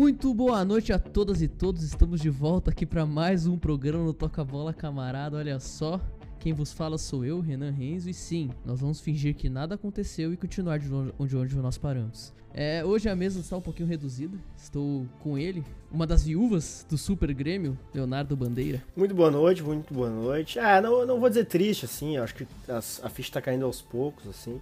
Muito boa noite a todas e todos. Estamos de volta aqui para mais um programa no Toca Bola Camarada. Olha só, quem vos fala sou eu, Renan Renzo, e sim, nós vamos fingir que nada aconteceu e continuar de onde, onde nós paramos. É, hoje a mesa está um pouquinho reduzida. Estou com ele, uma das viúvas do Super Grêmio, Leonardo Bandeira. Muito boa noite, muito boa noite. Ah, não, não vou dizer triste, assim, acho que a, a ficha está caindo aos poucos, assim.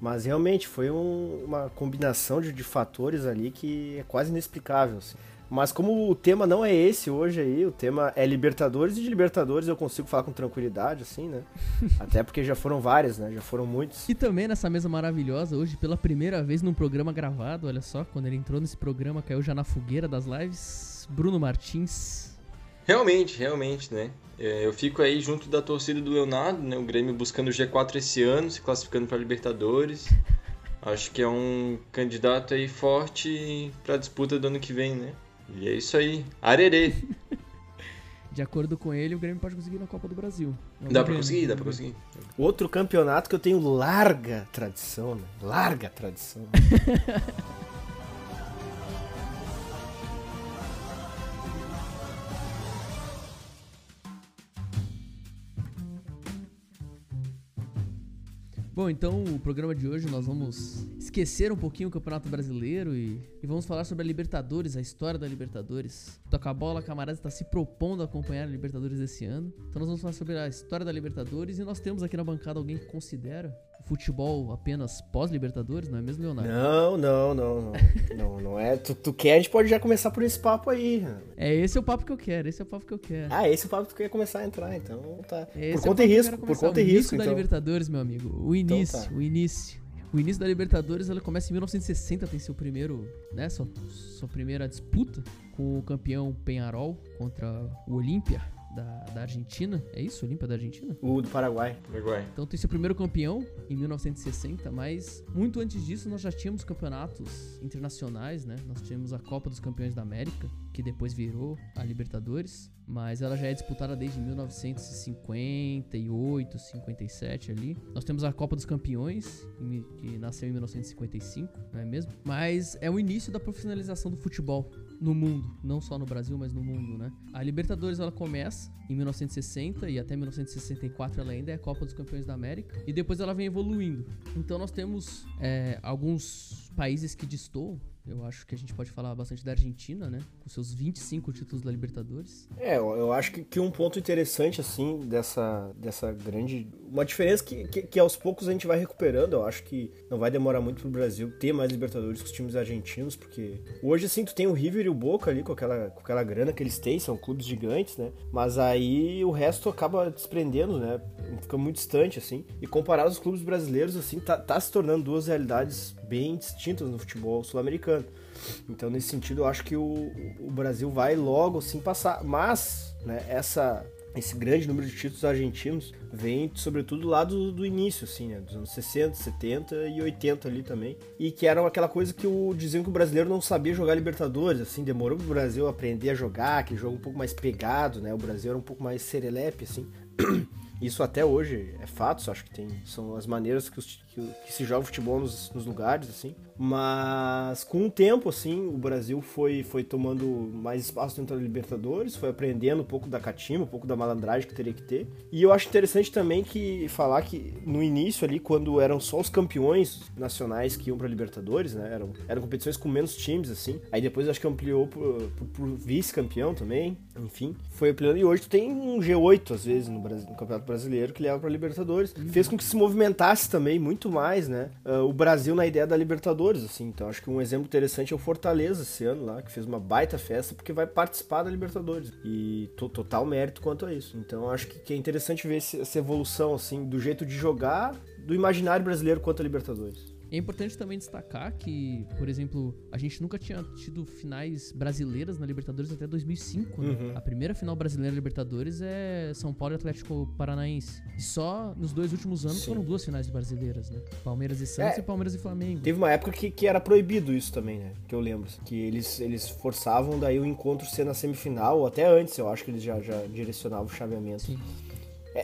Mas realmente foi um, uma combinação de, de, fatores ali que é quase inexplicável. Assim. Mas como o tema não é esse hoje aí, o tema é Libertadores, e de Libertadores eu consigo falar com tranquilidade, assim, né? Até porque já foram várias, né? Já foram muitos. E também nessa mesa maravilhosa, hoje, pela primeira vez num programa gravado, olha só, quando ele entrou nesse programa, caiu já na fogueira das lives, Bruno Martins. Realmente, realmente, né? É, eu fico aí junto da torcida do Leonardo, né? O Grêmio buscando o G4 esse ano, se classificando para Libertadores. Acho que é um candidato aí forte para a disputa do ano que vem, né? E é isso aí. Arerê! De acordo com ele, o Grêmio pode conseguir na Copa do Brasil. Não dá pra conseguir, dá pra conseguir. Outro campeonato que eu tenho larga tradição, né? Larga tradição. Bom, então o programa de hoje nós vamos esquecer um pouquinho o Campeonato Brasileiro e, e vamos falar sobre a Libertadores, a história da Libertadores. Toca a bola, camarada está se propondo a acompanhar a Libertadores desse ano. Então nós vamos falar sobre a história da Libertadores e nós temos aqui na bancada alguém que considera futebol apenas pós-Libertadores, não é mesmo, Leonardo? Não, não, não, não. não, não é. Tu, tu quer, a gente pode já começar por esse papo aí. É, esse é o papo que eu quero, esse é o papo que eu quero. Ah, esse é o papo que tu quer começar a entrar, então tá. Esse por é conta e risco, por conta e risco. O início da então. Libertadores, meu amigo. O início, então tá. o início. O início da Libertadores ela começa em 1960, tem seu primeiro, né, sua, sua primeira disputa com o campeão Penharol contra o Olímpia da, da Argentina. É isso? Olímpia da Argentina? O do Paraguai. Paraguai. Então tem seu primeiro campeão em 1960, mas muito antes disso nós já tínhamos campeonatos internacionais, né? Nós tínhamos a Copa dos Campeões da América, que depois virou a Libertadores, mas ela já é disputada desde 1958, 57 ali. Nós temos a Copa dos Campeões, que nasceu em 1955, não é mesmo? Mas é o início da profissionalização do futebol no mundo, não só no Brasil, mas no mundo, né? A Libertadores ela começa em 1960 e até 1964 ela ainda é a Copa dos Campeões da América e depois ela vem evoluindo. Então nós temos é, alguns países que destoam eu acho que a gente pode falar bastante da Argentina, né? Com seus 25 títulos da Libertadores. É, eu acho que, que um ponto interessante, assim, dessa, dessa grande. Uma diferença que, que, que, aos poucos a gente vai recuperando. Eu acho que não vai demorar muito pro Brasil ter mais Libertadores com os times argentinos, porque hoje, assim, tu tem o River e o Boca ali com aquela, com aquela grana que eles têm, são clubes gigantes, né? Mas aí o resto acaba desprendendo, né? Fica muito distante, assim. E comparado aos clubes brasileiros, assim, tá, tá se tornando duas realidades bem distintas no futebol sul-americano. Então, nesse sentido, eu acho que o, o Brasil vai logo assim passar. Mas, né, essa, esse grande número de títulos argentinos vem sobretudo lá do, do início, assim, né? Dos anos 60, 70 e 80 ali também. E que era aquela coisa que o, diziam que o brasileiro não sabia jogar Libertadores, assim, demorou pro Brasil aprender a jogar, que jogo um pouco mais pegado, né? O Brasil era um pouco mais serelepe, assim. Isso até hoje é fato, acho que tem, são as maneiras que, os, que, que se joga futebol nos, nos, lugares, assim. Mas com o tempo, assim, o Brasil foi, foi tomando mais espaço dentro da Libertadores, foi aprendendo um pouco da catima, um pouco da malandragem que teria que ter. E eu acho interessante também que falar que no início ali, quando eram só os campeões nacionais que iam para Libertadores, né? Eram, eram competições com menos times, assim. Aí depois acho que ampliou por, por, por vice-campeão também, enfim. Foi ampliando. E hoje tu tem um G8, às vezes, no, Brasil, no Campeonato Brasileiro, que leva para Libertadores. Uhum. Fez com que se movimentasse também muito mais, né? Uh, o Brasil na ideia da Libertadores assim. Então acho que um exemplo interessante é o Fortaleza esse ano lá, que fez uma baita festa porque vai participar da Libertadores. E total mérito quanto a isso. Então acho que, que é interessante ver essa evolução, assim, do jeito de jogar do imaginário brasileiro quanto a Libertadores. É importante também destacar que, por exemplo, a gente nunca tinha tido finais brasileiras na Libertadores até 2005. Né? Uhum. A primeira final brasileira na Libertadores é São Paulo e Atlético Paranaense. E só nos dois últimos anos Sim. foram duas finais brasileiras, né? Palmeiras e Santos é, e Palmeiras e Flamengo. Teve uma época que, que era proibido isso também, né? Que eu lembro. Que eles, eles forçavam daí o encontro ser na semifinal, ou até antes, eu acho que eles já, já direcionavam o chaveamento. Sim.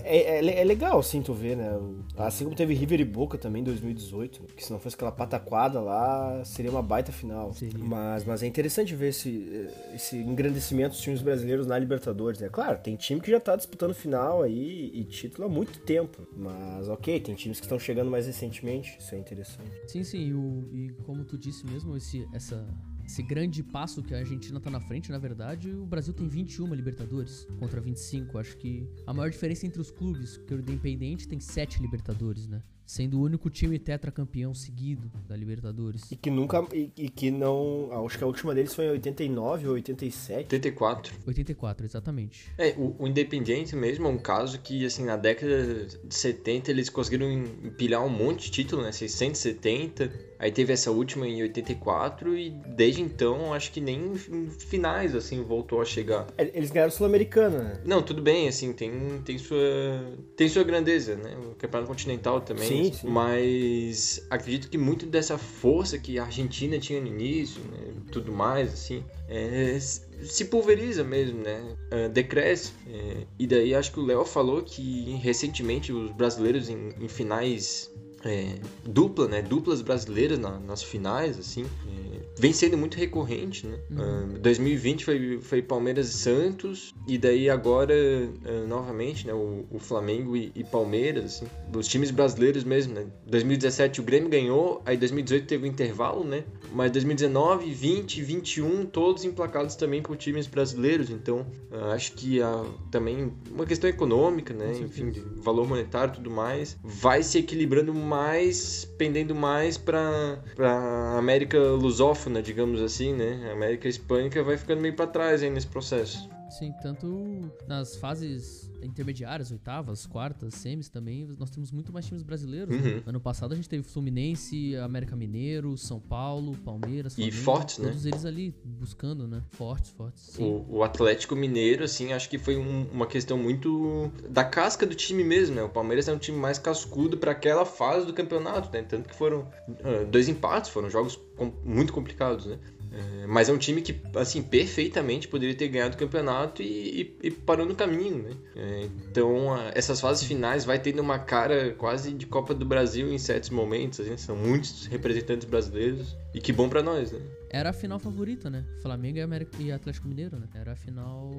É, é, é, legal, assim, tu ver, né? Assim como teve River e Boca também em 2018, que se não fosse aquela pataquada lá, seria uma baita final. Mas, mas é interessante ver esse, esse engrandecimento dos times brasileiros na Libertadores, né? Claro, tem time que já tá disputando final aí e título há muito tempo. Mas, ok, tem times que estão chegando mais recentemente, isso é interessante. Sim, sim, e, o, e como tu disse mesmo, esse, essa esse grande passo que a Argentina tá na frente, na verdade, o Brasil tem 21 Libertadores contra 25. Acho que a maior diferença entre os clubes, que o Independente tem 7 Libertadores, né? sendo o único time tetracampeão seguido da Libertadores. E que nunca. E, e, que não. Acho que a última deles foi em 89 ou 87. 84. 84, exatamente. É, o, o Independiente mesmo é um caso que, assim, na década de 70 eles conseguiram empilhar um monte de título, né? 670. Aí teve essa última em 84 e desde então acho que nem em finais assim voltou a chegar. É, eles ganharam Sul-Americana, né? Não, tudo bem, assim, tem, tem sua tem sua grandeza, né? O Campeonato Continental também. Sim, sim. Mas acredito que muito dessa força que a Argentina tinha no início, né? tudo mais, assim, é, se pulveriza mesmo, né? Uh, decresce. É, e daí acho que o Léo falou que recentemente os brasileiros em, em finais é, dupla, né? Duplas brasileiras na, nas finais, assim. É, vem sendo muito recorrente, né? Uhum. Uh, 2020 foi, foi Palmeiras e Santos, e daí agora, uh, novamente, né? O, o Flamengo e, e, Palmeiras, assim. Os times brasileiros mesmo, né? 2017 o Grêmio ganhou, aí 2018 teve um intervalo, né? Mas 2019, 20, 21, todos emplacados também por times brasileiros, então uh, acho que também uma questão econômica, né? Enfim, valor monetário e tudo mais, vai se equilibrando mais, pendendo mais para a América lusófona, digamos assim, né? A América hispânica vai ficando meio para trás aí nesse processo. Sim, tanto nas fases intermediárias, oitavas, quartas, semis também, nós temos muito mais times brasileiros. Né? Uhum. Ano passado a gente teve Fluminense, América Mineiro, São Paulo, Palmeiras, Flamengo, e fortes, todos né? Todos eles ali buscando, né? Fortes, fortes. O, o, Atlético Mineiro, assim, acho que foi um, uma questão muito da casca do time mesmo, né? O Palmeiras é um time mais cascudo para aquela fase do campeonato, né? Tanto que foram uh, dois empates, foram jogos com, muito complicados, né? É, mas é um time que, assim, perfeitamente poderia ter ganhado o campeonato e, e, e parou no caminho, né? É, então, a, essas fases finais vai tendo uma cara quase de Copa do Brasil em certos momentos, assim, são muitos representantes brasileiros e que bom para nós, né? Era a final favorita, né? Flamengo e, América, e Atlético Mineiro, né? Era a final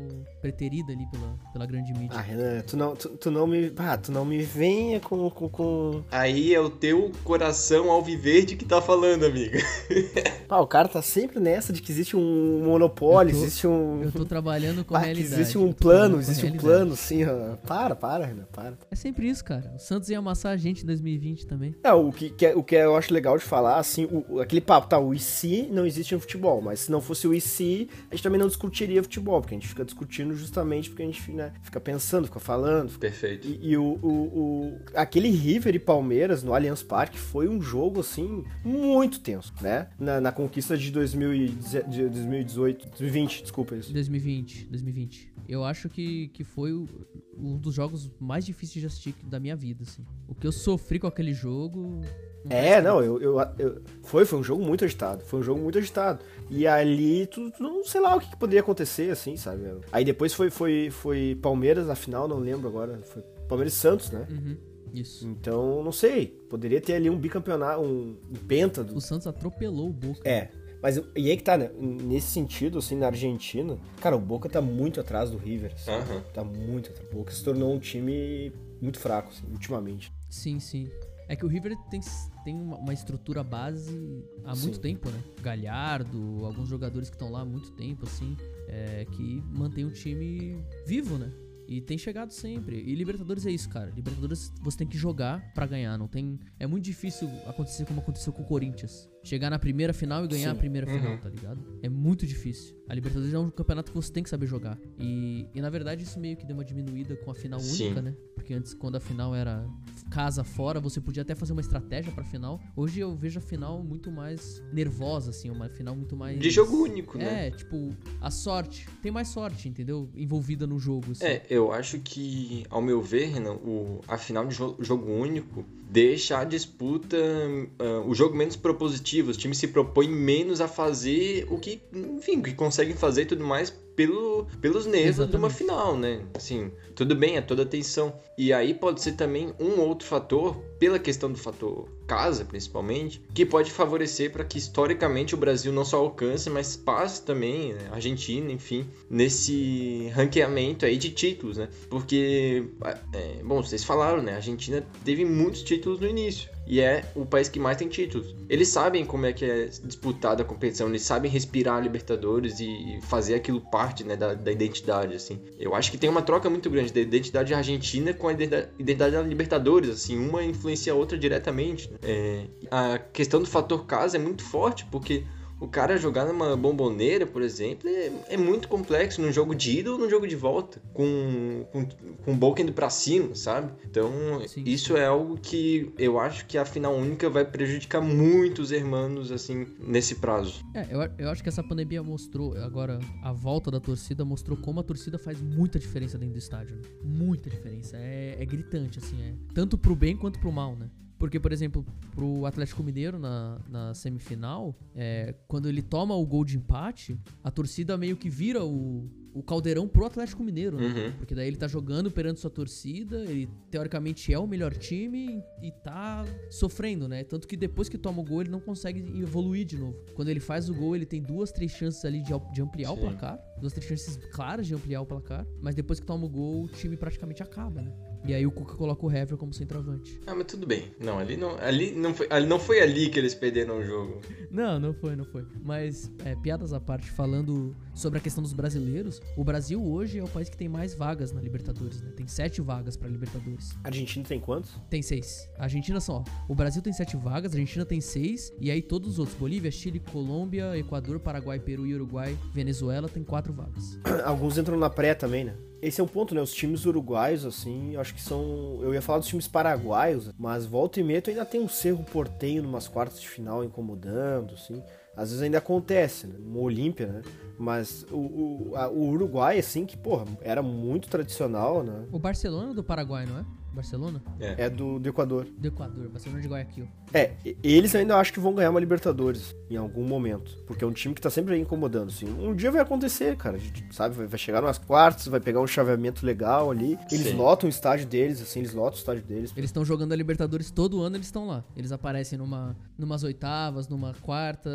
preterida ali pela, pela grande mídia. Ah, Renan, tu não, tu, tu não me. Ah, tu não me venha com, com, com. Aí é o teu coração alviverde que tá falando, amiga. ah, o cara tá sempre nessa de que existe um monopólio, tô, existe um. Eu tô trabalhando com a realidade. Existe um plano, existe um plano, sim, ó. Para, para, Renan, para. É sempre isso, cara. O Santos ia amassar a gente em 2020 também. É, o que, que, é, o que eu acho legal de falar, assim, o, aquele papo, tá, o IC não existe no futebol, mas se não fosse o IC, a gente também não discutiria futebol, porque a gente fica discutindo justamente porque a gente né, fica pensando, fica falando. Fica... Perfeito. E, e o, o, o, aquele River e Palmeiras no Allianz Parque foi um jogo, assim, muito tenso, né? Na, na conquista de, 2000 e, de 2018, 2020, desculpa isso. 2020, 2020. Eu acho que, que foi um dos jogos mais difíceis de assistir da minha vida, assim. O que eu sofri com aquele jogo é, não, eu, eu, eu, foi, foi um jogo muito agitado. Foi um jogo muito agitado. E ali, tu, tu não sei lá o que, que, poderia acontecer, assim, sabe? Aí depois foi, foi, foi Palmeiras na final, não lembro agora. Foi Palmeiras e Santos, né? Uhum, isso. Então, não sei. Poderia ter ali um bicampeonato, um, um penta. Do... O Santos atropelou o Boca. É. Mas e aí que tá, né? Nesse sentido, assim, na Argentina, cara, o Boca tá muito atrás do River. Assim, uhum. Tá muito atrás. O Boca se tornou um time muito fraco, assim, ultimamente. Sim, sim. É que o River tem, tem uma estrutura base há Sim. muito tempo, né? Galhardo, alguns jogadores que estão lá há muito tempo, assim, é, que mantém o time vivo, né? E tem chegado sempre. E Libertadores é isso, cara. Libertadores você tem que jogar para ganhar. Não tem. É muito difícil acontecer como aconteceu com o Corinthians. Chegar na primeira final e ganhar Sim. a primeira uhum. final, tá ligado? É muito difícil. A Libertadores é um campeonato que você tem que saber jogar. E, e na verdade isso meio que deu uma diminuída com a final Sim. única, né? Porque antes, quando a final era casa fora, você podia até fazer uma estratégia pra final. Hoje eu vejo a final muito mais nervosa, assim, uma final muito mais. De jogo único, né? É, tipo, a sorte. Tem mais sorte, entendeu? Envolvida no jogo. Assim. É, eu acho que, ao meu ver, Renan, o, a final de jo jogo único deixa a disputa, uh, o jogo menos propositivo. Os times se propõem menos a fazer o que, enfim, o que conseguem fazer e tudo mais pelo, pelos nervos de uma final, né? Assim, tudo bem, é toda atenção. E aí pode ser também um outro fator, pela questão do fator casa, principalmente, que pode favorecer para que historicamente o Brasil não só alcance, mas passe também, né? Argentina, enfim, nesse ranqueamento aí de títulos, né? Porque, é, bom, vocês falaram, né? A Argentina teve muitos títulos no início e é o país que mais tem títulos. Eles sabem como é que é disputada a competição, eles sabem respirar a Libertadores e fazer aquilo parte né, da, da, identidade, assim. Eu acho que tem uma troca muito grande da identidade argentina com a identidade da Libertadores, assim, uma influencia a outra diretamente. Né? É, a questão do fator casa é muito forte, porque o cara jogar numa bomboneira, por exemplo, é, é, muito complexo num jogo de ida ou num jogo de volta, com, com, com o Boca indo pra cima, sabe? Então, Sim. isso é algo que eu acho que a final única vai prejudicar muitos hermanos, assim, nesse prazo. É, eu, eu acho que essa pandemia mostrou, agora, a volta da torcida mostrou como a torcida faz muita diferença dentro do estádio. Né? Muita diferença. É, é gritante, assim, é. Tanto pro bem quanto pro mal, né? Porque, por exemplo, pro Atlético Mineiro na, na semifinal, é, quando ele toma o gol de empate, a torcida meio que vira o, o caldeirão pro Atlético Mineiro, né? Uhum. Porque daí ele tá jogando perante sua torcida, ele teoricamente é o melhor time e tá sofrendo, né? Tanto que depois que toma o gol, ele não consegue evoluir de novo. Quando ele faz o gol, ele tem duas, três chances ali de, de ampliar Sim. o placar. Duas, três chances claras de ampliar o placar. Mas depois que toma o gol, o time praticamente acaba, né? E aí o Cuca coloca o Hever como centroavante. Ah, mas tudo bem. Não, ali não, ali não, foi, ali não foi ali que eles perderam o jogo. Não, não foi, não foi. Mas, é, piadas à parte, falando sobre a questão dos brasileiros, o Brasil hoje é o país que tem mais vagas na Libertadores, né? Tem sete vagas pra Libertadores. A Argentina tem quantos? Tem seis. A Argentina só. O Brasil tem sete vagas, a Argentina tem seis, e aí todos os outros, Bolívia, Chile, Colômbia, Equador, Paraguai, Peru e Uruguai, Venezuela, tem quatro vagas. Alguns entram na pré também, né? Esse é um ponto, né? Os times uruguaios, assim, acho que são. Eu ia falar dos times paraguaios, mas volta e meia ainda tem um Cerro Portenho numas quartas de final incomodando, assim. Às vezes ainda acontece, né? No Olímpia, né? Mas o, o, a, o Uruguai, assim, que, porra, era muito tradicional, né? O Barcelona do Paraguai, não é? Barcelona? É, é do, do Equador. Do Equador, Barcelona de Guayaquil. É, eles ainda acham que vão ganhar uma Libertadores em algum momento. Porque é um time que tá sempre aí incomodando, assim. Um dia vai acontecer, cara. Sabe? Vai chegar nas quartas, vai pegar um chaveamento legal ali. Eles Sim. lotam o estádio deles, assim, eles lotam o estádio deles. Eles estão jogando a Libertadores todo ano, eles estão lá. Eles aparecem numa, numas oitavas, numa quarta.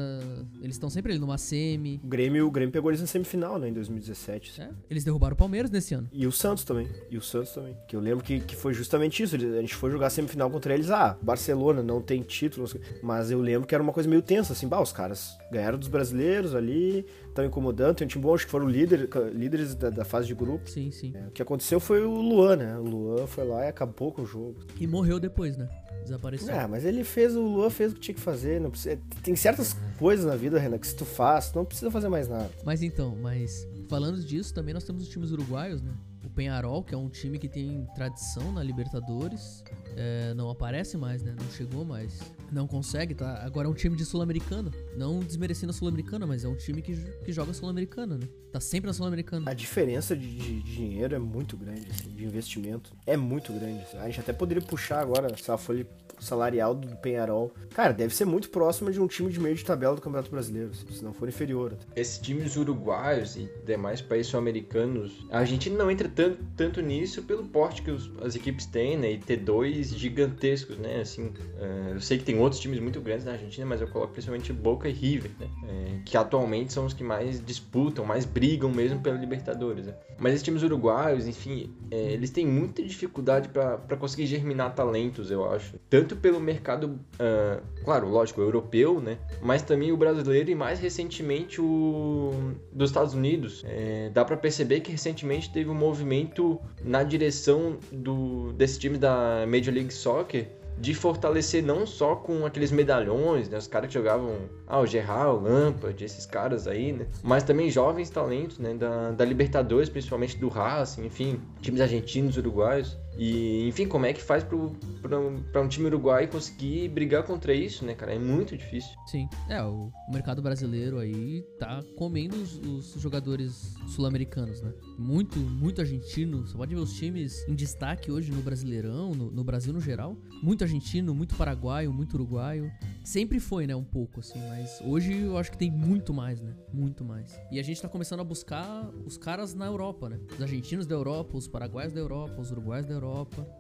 Eles estão sempre ali numa semi. O Grêmio, o Grêmio pegou eles na semifinal, né, em 2017. Assim. É, eles derrubaram o Palmeiras nesse ano. E o Santos também. E o Santos também. Que eu lembro que, que foi justamente justamente isso. A gente foi jogar semifinal contra eles. Ah, Barcelona não tem título. Mas eu lembro que era uma coisa meio tensa, assim. Bah, os caras ganharam dos brasileiros ali, estão incomodando. Tem um time bom, acho que foram líder, líderes da, da, fase de grupo. Sim, sim. É, o que aconteceu foi o Luan, né? O Luan foi lá e acabou com o jogo. E morreu depois, né? Desapareceu. É, mas ele fez, o Luan fez o que tinha que fazer. Não precisa, tem certas coisas na vida, Renan, que se tu faz, não precisa fazer mais nada. Mas então, mas falando disso, também nós temos os times uruguaios, né? Penharol, que é um time que tem tradição na Libertadores, é, não aparece mais, né? Não chegou mais. Não consegue, tá? Agora é um time de Sul-Americana. Não desmerecendo a Sul-Americana, mas é um time que, que joga Sul-Americana, né? Tá sempre na Sul-Americana. A diferença de, de, dinheiro é muito grande, assim, de investimento. É muito grande. A gente até poderia puxar agora essa folha salarial do Penharol. Cara, deve ser muito próximo de um time de meio de tabela do Campeonato Brasileiro, se não for inferior. Esses times uruguaios e demais países sul-americanos, a Argentina não entra tanto, tanto nisso pelo porte que os, as equipes têm, né? E ter dois gigantescos, né? Assim, uh, eu sei que tem outros times muito grandes na Argentina, mas eu coloco principalmente Boca e River, né? É, que atualmente são os que mais disputam, mais brigam mesmo pela Libertadores. Né? Mas esses times uruguaios, enfim, é, eles têm muita dificuldade para conseguir germinar talentos, eu acho. Tanto pelo mercado, uh, claro, lógico, europeu, né? Mas também o brasileiro e mais recentemente o dos Estados Unidos. É, dá para perceber que recentemente teve um movimento na direção do, desse time da Major League Soccer de fortalecer não só com aqueles medalhões, né, os caras que jogavam, ah, o Gerard, o Lampard, esses caras aí, né, mas também jovens talentos, né, da, da Libertadores, principalmente do Racing, enfim, times argentinos, uruguaios, E, enfim, como é que faz para um time uruguai conseguir brigar contra isso, né, cara? É muito difícil. Sim. É, o mercado brasileiro aí tá comendo os, os jogadores sul-americanos, né? Muito, muito argentino. Você pode ver os times em destaque hoje no Brasileirão, no, no Brasil no geral. Muito argentino, muito paraguaio, muito uruguaio. Sempre foi, né, um pouco, assim, mas hoje eu acho que tem muito mais, né? Muito mais. E a gente tá começando a buscar os caras na Europa, né? Os argentinos da Europa, os paraguaios da Europa, os uruguaios da Europa.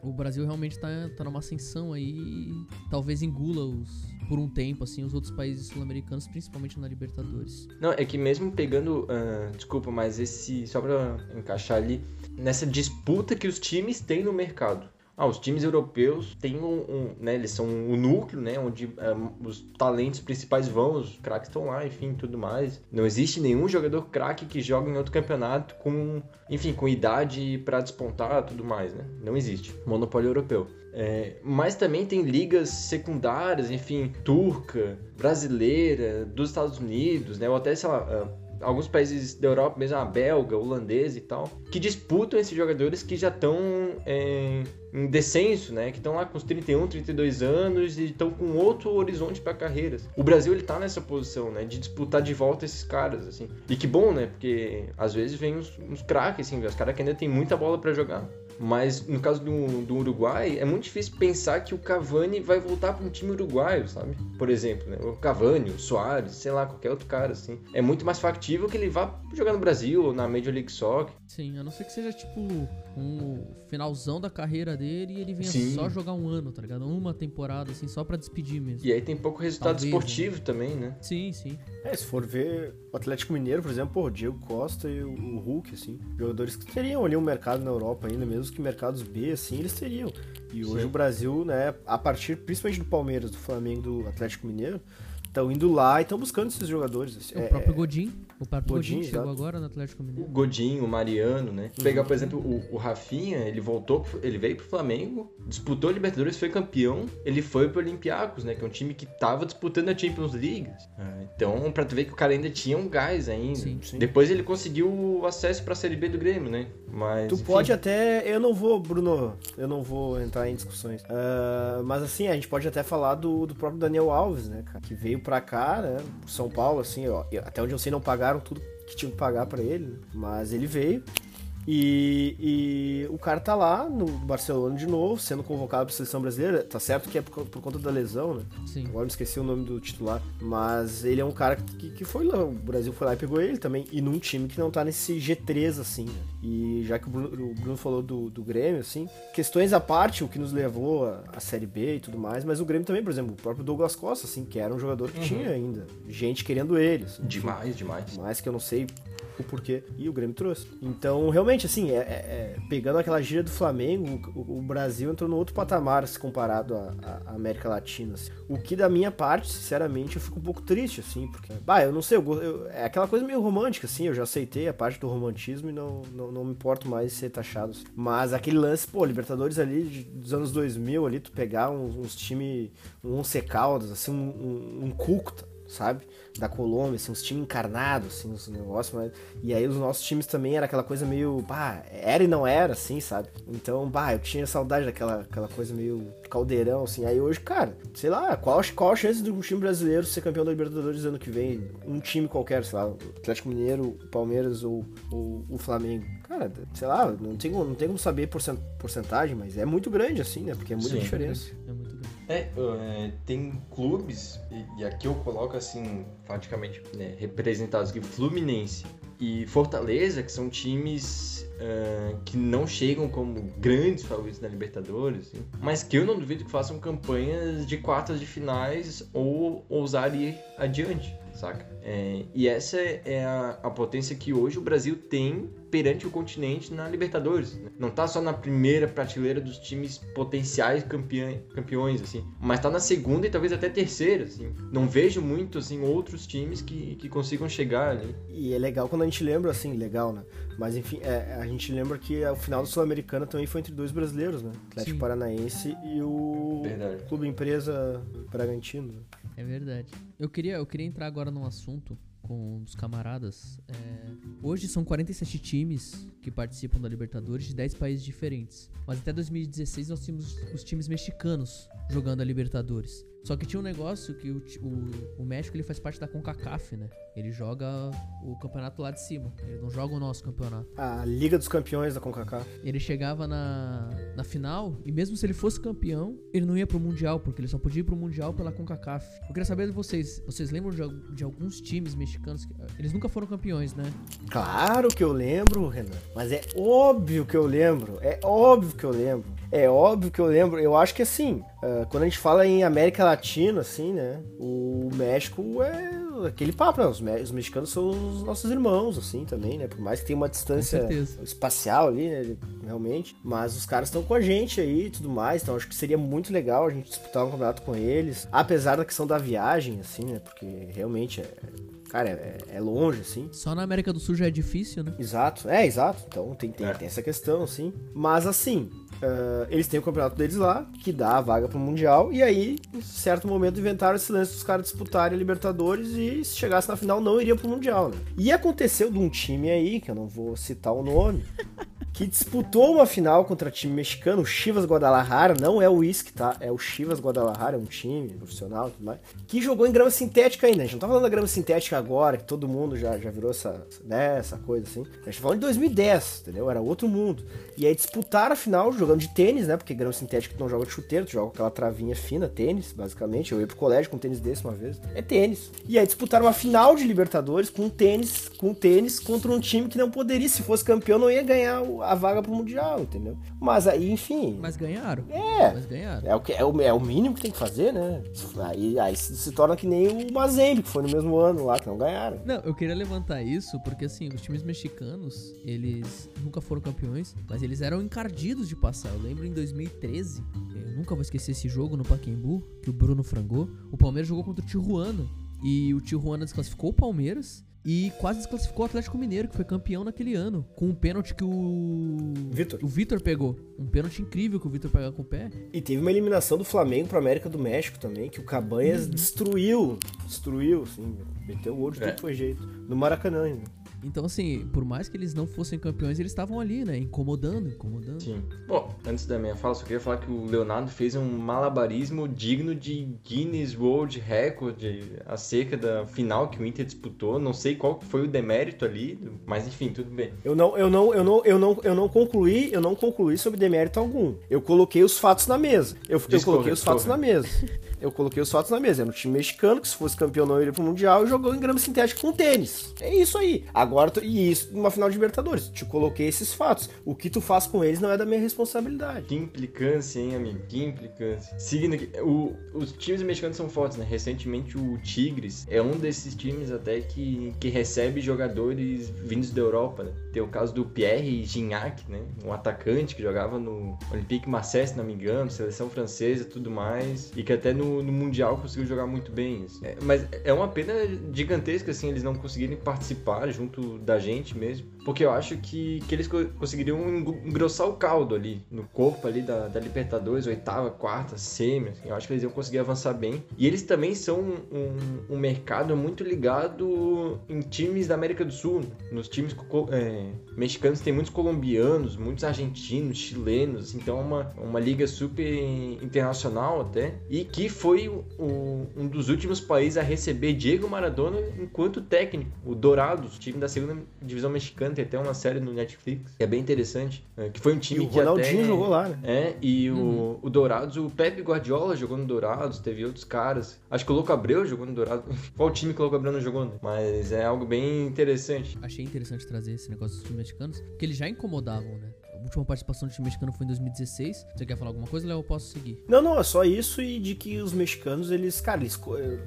O Brasil realmente tá, tá numa ascensão aí talvez engula os, por um tempo, assim, os outros países sul-americanos, principalmente na Libertadores. Não, é que mesmo pegando, uh, desculpa, mas esse, só pra encaixar ali, nessa disputa que os times têm no mercado. Ah, os times europeus têm um, um né, eles são o um núcleo, né, onde um, é, os talentos principais vão, os craques estão lá, enfim, tudo mais. Não existe nenhum jogador craque que joga em outro campeonato com, enfim, com idade para despontar, tudo mais, né? Não existe. Monopólio europeu. É, mas também tem ligas secundárias, enfim, turca, brasileira, dos Estados Unidos, né? Ou até, sei lá, ah, alguns países da Europa, mesmo a belga, holandesa e tal, que disputam esses jogadores que já estão é, em descenso, né? Que estão lá com os 31, 32 anos e estão com outro horizonte para carreiras. O Brasil ele tá nessa posição, né? De disputar de volta esses caras, assim. E que bom, né? Porque às vezes vem uns, uns craques, assim, os caras que ainda tem muita bola para jogar. Mas no caso do, do Uruguai, é muito difícil pensar que o Cavani vai voltar para um time uruguaio, sabe? Por exemplo, né? O Cavani, o Soares, sei lá, qualquer outro cara, assim. É muito mais factível que ele vá jogar no Brasil ou na Major League Soccer. Sim, a não ser que seja tipo um finalzão da carreira dele e ele venha Sim. só jogar um ano, tá ligado? Uma temporada, assim, só para despedir mesmo. E aí tem pouco resultado Talvez, esportivo né? também, né? Sim, sim. É, se for ver o Atlético Mineiro, por exemplo, pô, o Diego Costa e o Hulk, assim, jogadores que teriam ali um mercado na Europa ainda, mesmo que mercados B, assim, eles teriam. E hoje Sim. o Brasil, né, a partir principalmente do Palmeiras, do Flamengo, do Atlético Mineiro, estão indo lá e estão buscando esses jogadores. Assim. É, o próprio Godin. O próprio Godin, Godin chegou agora no Atlético Mineiro. O Godin, o Mariano, né? Uhum. Pegar, por exemplo, o, o Rafinha, ele voltou, ele veio pro Flamengo, disputou a Libertadores, foi campeão, ele foi pro Olympiacos, né? Que é um time que tava disputando a Champions League. Ah, então, pra tu ver que o cara ainda tinha um gás ainda. Sim, sim. Depois ele conseguiu o acesso pra Série B do Grêmio, né? Mas, tu enfim. pode até... Eu não vou, Bruno, eu não vou entrar em discussões. Uh, mas assim, a gente pode até falar do, do próprio Daniel Alves, né, cara? Que veio pra cá, né? São Paulo, assim, ó. Até onde eu sei, não pagaram tudo que tinham que pagar para ele, né? mas ele veio. E, e, o cara tá lá no Barcelona de novo, sendo convocado pra seleção brasileira. Tá certo que é por, por conta da lesão, né? Sim. Agora me esqueci o nome do titular. Mas ele é um cara que, que foi lá. O Brasil foi lá e pegou ele também. E num time que não tá nesse G3, assim, né? E já que o Bruno, o Bruno falou do, do Grêmio, assim, questões à parte, o que nos levou à Série B e tudo mais, mas o Grêmio também, por exemplo, o próprio Douglas Costa, assim, que era um jogador que uhum. tinha ainda gente querendo ele. Assim, demais, demais. Mais que eu não sei o porquê, e o Grêmio trouxe. Então, realmente, assim, é, é, é pegando aquela gira do Flamengo, o, o, Brasil entrou no outro patamar se comparado à, América Latina. Assim. O que, da minha parte, sinceramente, eu fico um pouco triste, assim, porque, bah, eu não sei, eu, eu, é aquela coisa meio romântica, assim, eu já aceitei a parte do romantismo e não, não, não me importo mais de ser taxado. Mas aquele lance, pô, Libertadores ali dos anos 2000, ali, tu pegar uns, uns times, um Once Caldas, assim, um, um, um Cúcuta, sabe? Da Colômbia, assim, uns times encarnados, assim, uns negócios, mas... E aí os nossos times também era aquela coisa meio, pá, era e não era, assim, sabe? Então, bah, eu tinha saudade daquela aquela coisa meio caldeirão, assim. Aí hoje, cara, sei lá, qual, qual a chance de um time brasileiro ser campeão da Libertadores ano que vem? Um time qualquer, sei lá, o Atlético Mineiro, o Palmeiras ou, ou o Flamengo. Cara, sei lá, não tem, não tem como saber porcentagem, mas é muito grande, assim, né? Porque é muita Sim, diferença. É muito é, é, tem clubes, e, aqui eu coloco assim, praticamente né, representados aqui, Fluminense e Fortaleza, que são times uh, que não chegam como grandes favoritos na Libertadores, assim, mas que eu não duvido que façam campanhas de quartas de finais ou ousar ir adiante saca? É, e essa é a, a, potência que hoje o Brasil tem perante o continente na Libertadores. Né? Não tá só na primeira prateleira dos times potenciais campeões, campeões assim, mas tá na segunda e talvez até terceira, assim. Não vejo muito, assim, outros times que, que consigam chegar ali. E é legal quando a gente lembra, assim, legal, né? Mas enfim, é, a gente lembra que o final do Sul-Americana também foi entre dois brasileiros, né? Atlético Sim. Paranaense e o Verdade. Clube Empresa Bragantino. É verdade. Eu queria, eu queria entrar agora num assunto com os camaradas. É, hoje são 47 times que participam da Libertadores de 10 países diferentes. Mas até 2016 nós tínhamos os times mexicanos jogando a Libertadores. Só que tinha um negócio que o, o, o, México ele faz parte da CONCACAF, né? Ele joga o campeonato lá de cima. Ele não joga o nosso campeonato. A Liga dos Campeões da CONCACAF. Ele chegava na, na final e mesmo se ele fosse campeão, ele não ia pro Mundial, porque ele só podia ir pro Mundial pela CONCACAF. Eu queria saber de vocês. Vocês lembram de, de alguns times mexicanos que... Eles nunca foram campeões, né? Claro que eu lembro, Renan. Mas é óbvio que eu lembro. É óbvio que eu lembro. É óbvio que eu lembro. Eu acho que assim, uh, quando a gente fala em América Latina, assim, né? O México é aquele papo, né? Os, me os, mexicanos são os nossos irmãos, assim, também, né? Por mais que tenha uma distância espacial ali, né? Realmente. Mas os caras estão com a gente aí e tudo mais. Então acho que seria muito legal a gente disputar um campeonato com eles. Apesar da questão da viagem, assim, né? Porque realmente é cara, é, é, longe, assim. Só na América do Sul já é difícil, né? Exato, é, exato. Então tem, tem, é. tem essa questão, assim. Mas assim, Uh, eles têm o campeonato deles lá, que dá a vaga pro Mundial, e aí, em certo momento, inventaram esse lance dos caras disputarem a Libertadores e se chegasse na final não iria pro Mundial, né? E aconteceu de um time aí, que eu não vou citar o nome, que disputou uma final contra time mexicano, o Chivas Guadalajara, não é o Whisky, tá? É o Chivas Guadalajara, é um time profissional e tudo mais, que jogou em grama sintética ainda. A gente não tá falando da grama sintética agora, que todo mundo já, já virou essa, né, essa coisa assim. A gente tá falando de 2010, entendeu? Era outro mundo. E aí disputaram a final jogando de tênis, né? Porque grama sintética tu não joga de chuteiro, tu joga aquela travinha fina, tênis, basicamente. Eu ia pro colégio com um tênis desse uma vez. É tênis. E aí disputaram uma final de Libertadores com tênis, com tênis contra um time que não poderia, se fosse campeão, não ia ganhar a vaga pro Mundial, entendeu? Mas aí, enfim. Mas ganharam. É. Mas ganharam. É o, que, é, o, é o mínimo que tem que fazer, né? Aí, aí se, se torna que nem o Mazembe, que foi no mesmo ano lá, que não ganharam. Não, eu queria levantar isso porque, assim, os times mexicanos, eles nunca foram campeões, mas eles eram encardidos de passar. Eu lembro em 2013, eu nunca vou esquecer esse jogo no Pacaembu, que o Bruno frangou. O Palmeiras jogou contra o Tijuana. E o Tijuana desclassificou o Palmeiras e quase desclassificou o Atlético Mineiro, que foi campeão naquele ano, com um pênalti que o Vitor o Vitor pegou. Um pênalti incrível que o Vitor pegou com o pé. E teve uma eliminação do Flamengo para América do México também, que o Cabanhas uhum. destruiu, destruiu, assim, meteu o olho de é. todo foi jeito, no Maracanã ainda. Então, assim, por mais que eles não fossem campeões, eles estavam ali, né? Incomodando, incomodando. Sim. Bom, antes da minha fala, só queria falar que o Leonardo fez um malabarismo digno de Guinness World Record acerca da final que o Inter disputou. Não sei qual foi o demérito ali, mas enfim, tudo bem. Eu não, eu não, eu não, eu não, eu não concluí, eu não concluí sobre demérito algum. Eu coloquei os fatos na mesa. Eu, eu coloquei os fatos na mesa. eu coloquei os fatos na mesa. Era um time mexicano que, se fosse campeão, não iria pro Mundial e jogou em grama sintética com tênis. É isso aí. Agora, e isso numa final de Libertadores. Te coloquei esses fatos. O que tu faz com eles não é da minha responsabilidade. Que implicância, hein, amigo? Que implicância. Seguindo aqui, o, os times mexicanos são fortes, né? Recentemente, o Tigres é um desses times até que, que recebe jogadores vindos da Europa, né? Tem o caso do Pierre Gignac, né? Um atacante que jogava no Olympique Marseille, se não me engano, seleção francesa tudo mais. E que até no no, Mundial conseguiu jogar muito bem. Assim. É, mas é uma pena gigantesca, assim, eles não conseguirem participar junto da gente mesmo. Porque eu acho que, que eles conseguiriam engrossar o caldo ali, no corpo ali da, da Libertadores, oitava, quarta, semi. Assim, eu acho que eles iam conseguir avançar bem. E eles também são um, um, mercado muito ligado em times da América do Sul. Nos times é, mexicanos tem muitos colombianos, muitos argentinos, chilenos. Então é uma, uma liga super internacional até. E que foi o, um dos últimos países a receber Diego Maradona enquanto técnico. O Dourados, time da segunda divisão mexicana tem até uma série no Netflix, que é bem interessante. É, que foi um time e que. O Ronaldinho até, jogou lá, né? É, e uhum. o, o Dourados, o Pepe Guardiola jogou no Dourados, teve outros caras. Acho que o Louco Abreu jogou no Dourados. Qual time que o Louco Abreu não jogou, né? Mas é algo bem interessante. Achei interessante trazer esse negócio dos times mexicanos, porque eles já incomodavam, né? Última participação do time mexicano foi em 2016. Você quer falar alguma coisa, Léo? Eu posso seguir. Não, não, é só isso e de que os mexicanos, eles, cara, eles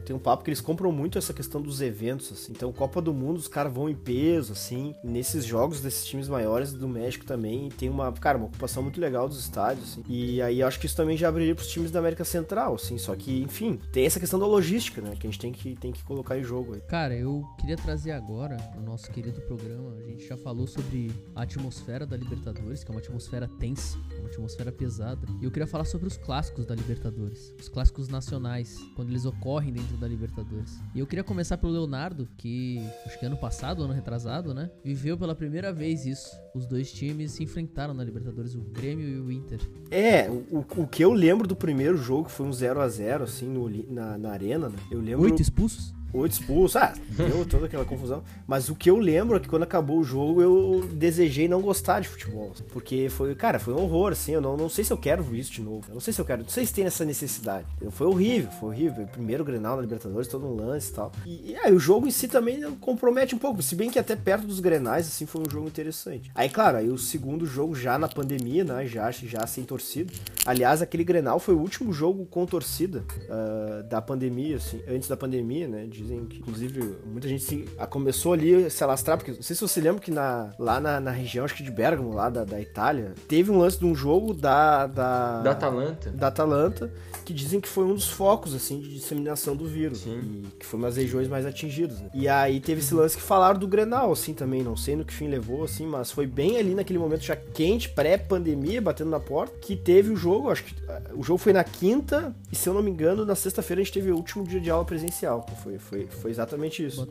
tem um papo que eles compram muito essa questão dos eventos, assim. Então, Copa do Mundo, os caras vão em peso, assim. Nesses jogos desses times maiores do México também tem uma, cara, uma ocupação muito legal dos estádios, assim. E aí acho que isso também já abriria pros times da América Central, assim. Só que, enfim, tem essa questão da logística, né? Que a gente tem que, tem que colocar em jogo aí. Cara, eu queria trazer agora, no nosso querido programa, a gente já falou sobre a atmosfera da Libertadores Libertadores, que é uma atmosfera tensa, uma atmosfera pesada. E eu queria falar sobre os clássicos da Libertadores, os clássicos nacionais, quando eles ocorrem dentro da Libertadores. E eu queria começar pelo Leonardo, que acho que ano passado, ano retrasado, né, viveu pela primeira vez isso. Os dois times se enfrentaram na Libertadores, o Grêmio e o Inter. É, o, o que eu lembro do primeiro jogo foi um 0 a 0 assim, no, na, na arena, né? Eu lembro... Oito expulsos? Oito expulsos, ah, deu toda aquela confusão. Mas o que eu lembro é que quando acabou o jogo eu desejei não gostar de futebol. Porque foi, cara, foi um horror, assim. Eu não, não sei se eu quero isso de novo. Eu não sei se eu quero, não sei se tem essa necessidade. Foi horrível, foi horrível. Primeiro Grenal na Libertadores, todo um lance e tal. E, e aí o jogo em si também compromete um pouco. Se bem que até perto dos Grenais, assim, foi um jogo interessante. Aí, claro, aí o segundo jogo já na pandemia, né? Já, já sem torcida. Aliás, aquele Grenal foi o último jogo com torcida uh, da pandemia, assim, antes da pandemia, né? De dizem que, inclusive, muita gente se, começou ali a se alastrar, porque não sei se você lembra que na, lá na, na região, acho que de Bergamo, lá da, da Itália, teve um lance de um jogo da. Da, da Atalanta. Da Atalanta, que dizem que foi um dos focos, assim, de disseminação do vírus. Sim. E que foi uma das regiões mais atingidas. Né? E aí teve esse lance que falaram do Grenal, assim, também. Não sei no que fim levou, assim, mas foi bem ali naquele momento já quente, pré-pandemia, batendo na porta, que teve o jogo, acho que o jogo foi na quinta, e se eu não me engano, na sexta-feira a gente teve o último dia de aula presencial. Foi, foi, foi exatamente isso.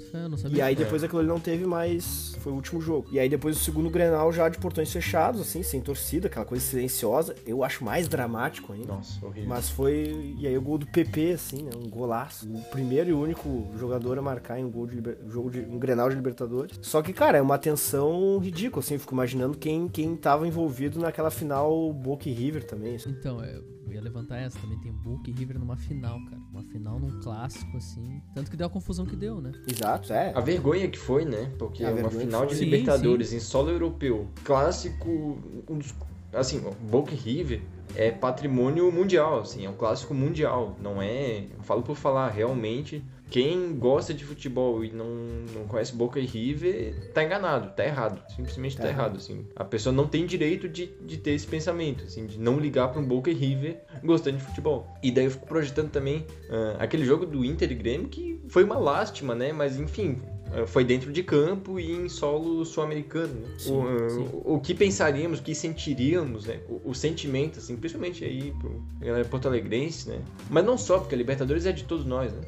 e aí depois aquilo ali não teve mais. Foi o último jogo. E aí depois o segundo Grenal já de portões fechados, assim, sem torcida, aquela coisa silenciosa. Eu acho mais dramático ainda. Nossa, horrível. Mas foi. E aí o gol do PP, assim, né? Um golaço. O primeiro e único jogador a marcar em um gol de liber... jogo de um Grenal de Libertadores. Só que, cara, é uma tensão ridícula, assim. Eu fico imaginando quem, quem tava envolvido naquela final Boca e River também. Assim. Então, eu ia levantar essa também. Tem Boca e River numa final, cara. Uma final num clássico, assim. Tanto que deu a confusão que deu, né? Exato, é. A vergonha que foi, né? Porque é uma final de sim, Libertadores sim. em solo europeu. Clássico. Um dos, assim, Boca River é patrimônio mundial, assim, é um clássico mundial. Não é. Eu falo por falar, realmente quem gosta de futebol e não, não conhece Boca e River tá enganado, tá errado. Simplesmente tá, tá errado, assim. A pessoa não tem direito de, de ter esse pensamento, assim, de não ligar para um Boca e River gostando de futebol. E daí eu fico projetando também uh, aquele jogo do Inter e Grêmio que foi uma lástima, né? Mas enfim, ah, foi dentro de campo e em solo sul-americano. Né? O, uh, o, que pensaríamos, o que sentiríamos, né? O, o sentimento, assim, principalmente aí pro galera porto-alegrense, né? Mas não só, porque a Libertadores é de todos nós, né?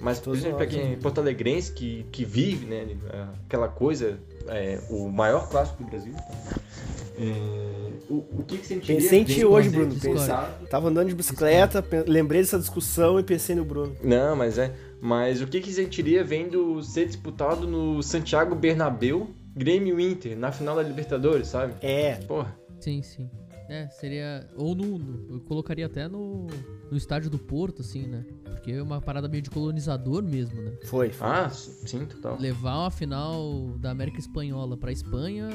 Mas, por exemplo, para quem é Porto Alegrense que, que vive, né, aquela coisa, é, o maior clássico do Brasil. É, o, o que, que sentiria? Pensei em ti hoje, Bruno. Pensar... Tava andando de bicicleta, lembrei dessa discussão e pensei no Bruno. Não, mas é. Mas o que, que sentiria vendo ser disputado no Santiago Bernabéu, Grêmio Inter, na final da Libertadores, sabe? É. Porra. Sim, sim. É, seria. Ou no. no eu colocaria até no, no estádio do Porto, assim, né? Porque é uma parada meio de colonizador mesmo, né? Foi, foi. Ah, sim, total. Levar uma final da América Espanhola pra Espanha,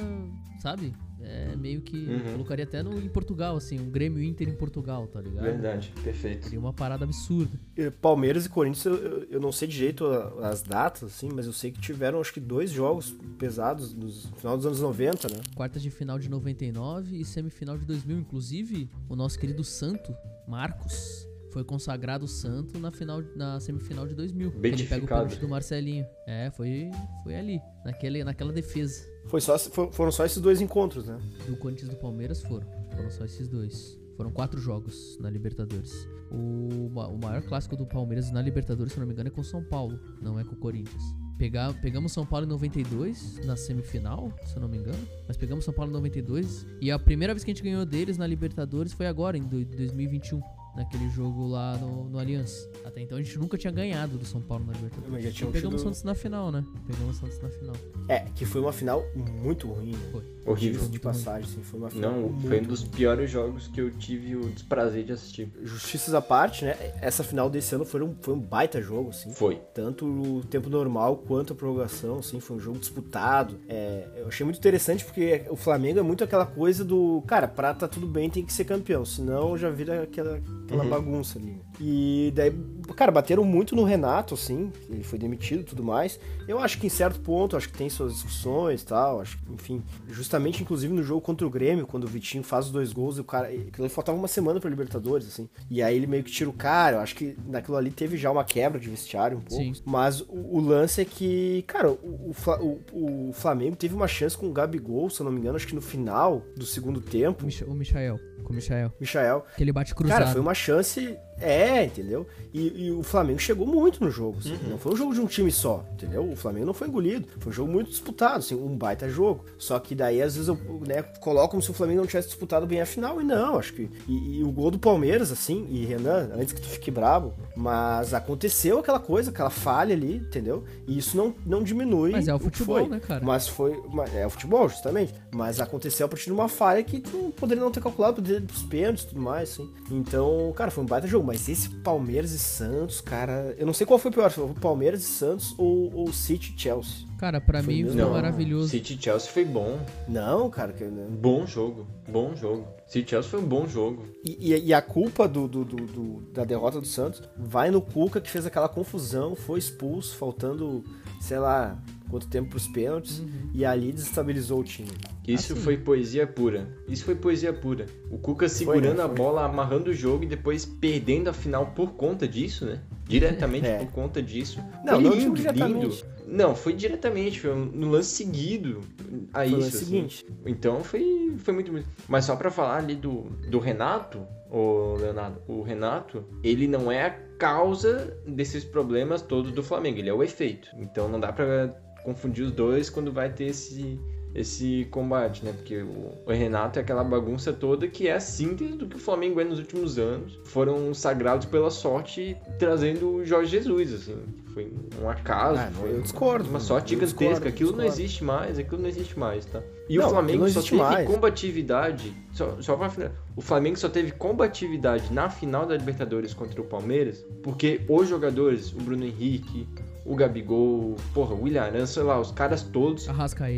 sabe? É meio que uhum. colocaria até no, em Portugal, assim, um Grêmio Inter em Portugal, tá ligado? Verdade, perfeito. Seria uma parada absurda. Palmeiras e Corinthians, eu, eu não sei direito as datas, assim, mas eu sei que tiveram acho que dois jogos pesados no final dos anos 90, né? Quartas de final de 99 e semifinal de 2000, inclusive o nosso querido Santo, Marcos, foi consagrado santo na final na semifinal de 2000. Ele pega o pênalti do Marcelinho. É, foi foi ali, naquele, naquela defesa. Foi só, foram só esses dois encontros, né? Do Corinthians e do Palmeiras foram. Foram só esses dois. Foram quatro jogos na Libertadores. O, o maior clássico do Palmeiras na Libertadores, se não me engano, é com São Paulo, não é com o Corinthians. Pegar, pegamos São Paulo em 92, na semifinal, se eu não me engano. Mas pegamos São Paulo em 92. E a primeira vez que a gente ganhou deles na Libertadores foi agora, em 2021 naquele jogo lá no, no Aliança. Até então a gente nunca tinha ganhado do São Paulo na Libertadores. Mas já tinha pegamos o Santos na final, né? Pegamos o Santos na final. É, que foi uma final muito ruim, né? Foi. Horrível. De passagem, assim, foi uma. Não, foi um dos piores jogos que eu tive o desprazer de assistir. Justiças à parte, né? Essa final desse ano foi um, foi um baita jogo, assim. Foi. Tanto o tempo normal quanto a prorrogação, assim, foi um jogo disputado. É, eu achei muito interessante porque o Flamengo é muito aquela coisa do, cara, pra tá tudo bem tem que ser campeão, senão já vira aquela aquela uhum. bagunça ali. E daí, cara, bateram muito no Renato, assim, ele foi demitido e tudo mais. Eu acho que em certo ponto, acho que tem suas discussões e tal, acho que, enfim, justamente inclusive no jogo contra o Grêmio, quando o Vitinho faz os dois gols e o cara, aquilo faltava uma semana pra Libertadores, assim. E aí ele meio que tira o cara, eu acho que naquilo ali teve já uma quebra de vestiário um pouco. Sim. Mas o, o, lance é que, cara, o, o, o, Flamengo teve uma chance com o Gabigol, se eu não me engano, acho que no final do segundo tempo. O Michael. Com o Michael. Michael. Que ele bate cruzado. Cara, foi uma chance é, entendeu? E, e, o Flamengo chegou muito no jogo. Assim. Uhum. Não foi um jogo de um time só, entendeu? O Flamengo não foi engolido. Foi um jogo muito disputado, assim, um baita jogo. Só que daí, às vezes, eu né, coloco como se o Flamengo não tivesse disputado bem a final. E não, acho que. E, e o gol do Palmeiras, assim, e Renan, antes que tu fique bravo, mas aconteceu aquela coisa, aquela falha ali, entendeu? E isso não, não diminui. Mas é o futebol, foi. né, cara? Mas foi. É o futebol, justamente. Mas aconteceu a partir de uma falha que tu poderia não ter calculado, poderia dos pênaltis e tudo mais, assim. Então, cara, foi um baita jogo. Mas esse Palmeiras e Santos, cara. Eu não sei qual foi pior, foi o Palmeiras e Santos ou o City e Chelsea. Cara, para mim foi não, maravilhoso. City e Chelsea foi bom. Não, cara. Que... Bom jogo, bom jogo. City e Chelsea foi um bom jogo. E, e, e a culpa do, do, do, do, da derrota do Santos vai no Cuca que fez aquela confusão, foi expulso, faltando, sei lá, quanto tempo pros pênaltis, uhum. e ali desestabilizou o time. Isso assim. foi poesia pura. Isso foi poesia pura. O Cuca segurando foi, a bola, amarrando o jogo e depois perdendo a final por conta disso, né? Diretamente é. por conta disso. Não, foi não lindo, lindo. Não, foi diretamente, foi no lance seguido a foi isso. Lance assim. seguinte. Então foi, foi muito, muito. Mas só para falar ali do, do Renato, o Leonardo, o Renato, ele não é a causa desses problemas todos do Flamengo, ele é o efeito. Então não dá para confundir os dois quando vai ter esse, esse combate, né? Porque o, o, Renato é aquela bagunça toda que é a síntese do que o Flamengo é nos últimos anos. Foram sagrados pela sorte trazendo o Jorge Jesus, assim. Foi um acaso. Ah, foi eu discordo. Uma sorte gigantesca. Discordo, aquilo discordo. não existe mais, aquilo não existe mais, tá? E não, o Flamengo só teve mais. combatividade. Só, só pra. O Flamengo só teve combatividade na final da Libertadores contra o Palmeiras, porque os jogadores, o Bruno Henrique, o Gabigol, porra, o William Aran, sei lá, os caras todos,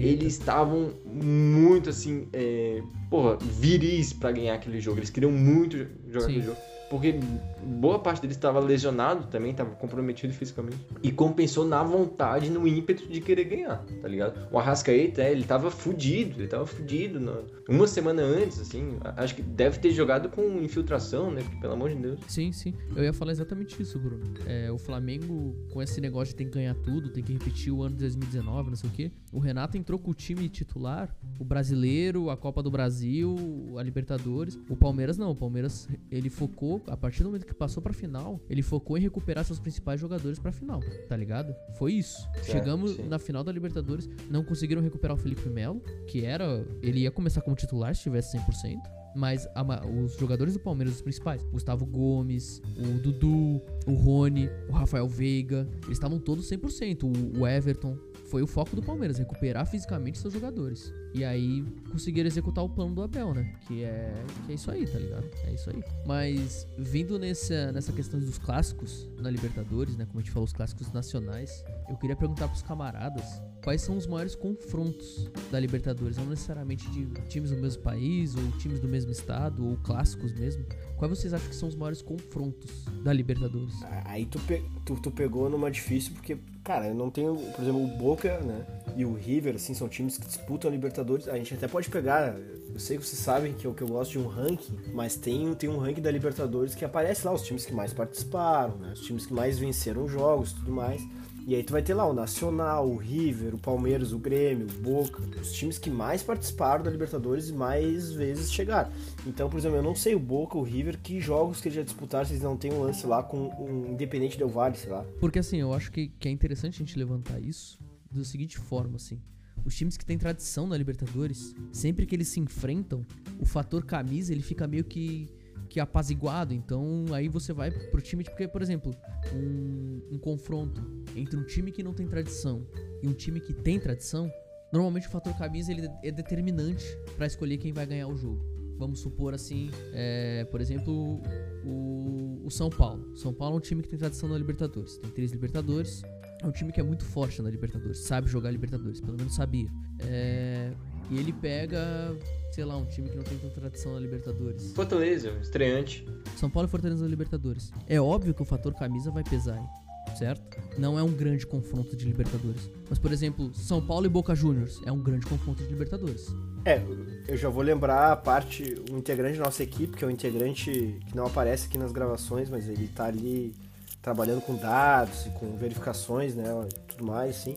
eles estavam muito assim, é, porra, viris para ganhar aquele jogo. Eles queriam muito jogar Sim. aquele jogo porque boa parte dele estava lesionado também, estava comprometido fisicamente. E compensou na vontade, no ímpeto de querer ganhar, tá ligado? O Arrascaeta, é, ele tava fudido, ele tava fudido. Uma semana antes, assim, acho que deve ter jogado com infiltração, né? Porque, pelo amor de Deus. Sim, sim. Eu ia falar exatamente isso, Bruno. É, o Flamengo, com esse negócio de tem que ganhar tudo, tem que repetir o ano de 2019, não sei o quê. O Renato entrou com o time titular, o brasileiro, a Copa do Brasil, a Libertadores. O Palmeiras não, o Palmeiras ele focou a partir do momento que passou pra final, ele focou em recuperar seus principais jogadores pra final, tá ligado? Foi isso. Chegamos sim. na final da Libertadores, não conseguiram recuperar o Felipe Melo, que era. Ele ia começar como titular se tivesse 100%. Mas a, os jogadores do Palmeiras, os principais, Gustavo Gomes, o Dudu, o Rony, o Rafael Veiga, eles estavam todos 100%. O, o Everton, foi o foco do Palmeiras, recuperar fisicamente seus jogadores. E aí conseguiram executar o plano do Abel, né? Que é, que é isso aí, tá ligado? É isso aí. Mas vindo nessa, nessa questão dos clássicos na Libertadores, né? Como a gente falou, os clássicos nacionais, eu queria perguntar pros camaradas quais são os maiores confrontos da Libertadores, não necessariamente de times do mesmo país, ou times do mesmo estado, ou clássicos mesmo. Quais vocês acham que são os maiores confrontos da Libertadores? Aí tu, pe tu, tu pegou numa difícil, porque Cara, eu não tenho, por exemplo, o Boca, né? E o River, assim, são times que disputam a Libertadores. A gente até pode pegar, eu sei que vocês sabem que eu, que eu gosto de um ranking, mas tem, tem um ranking da Libertadores que aparece lá os times que mais participaram, né? Os times que mais venceram jogos tudo mais. E aí tu vai ter lá o Nacional, o River, o Palmeiras, o Grêmio, o Boca, os times que mais participaram da Libertadores e mais vezes chegaram. Então, por exemplo, eu não sei o Boca, o River, que jogos que eles já disputaram, se eles não têm um lance lá com um Independente Del Valle, sei lá. Porque assim, eu acho que, que é interessante a gente levantar isso da seguinte forma, assim. Os times que têm tradição na Libertadores, sempre que eles se enfrentam, o fator camisa ele fica meio que que apaziguado. Então aí você vai pro time, porque, por exemplo, um, um confronto entre um time que não tem tradição e um time que tem tradição, normalmente o fator camisa ele é determinante para escolher quem vai ganhar o jogo. Vamos supor assim, é, por exemplo, o, o São Paulo. São Paulo é um time que tem tradição na Libertadores. Tem três Libertadores. é um time que é muito forte na Libertadores, sabe jogar Libertadores, pelo menos sabia. É, e ele pega, sei lá, um time que não tem tanta tradição na Libertadores. Fortaleza, estreante. São Paulo e Fortaleza na Libertadores. É óbvio que o fator camisa vai pesar aí, certo? Não é um grande confronto de Libertadores. Mas, por exemplo, São Paulo e Boca Juniors é um grande confronto de Libertadores. É, eu já vou lembrar a parte, um integrante da nossa equipe, que é um integrante que não aparece aqui nas gravações, mas ele tá ali trabalhando com dados e com verificações, né, e tudo mais,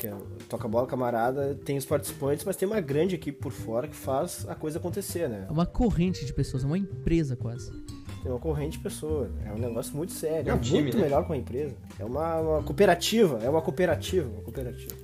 sim. Porque toca bola camarada, tem os participantes, mas tem uma grande equipe por fora que faz a coisa acontecer, né? É uma corrente de pessoas, é uma empresa quase. Tem uma corrente de pessoas, é um negócio muito sério, É um é time, muito né? melhor que uma empresa. É uma, uma cooperativa, é uma cooperativa, uma cooperativa.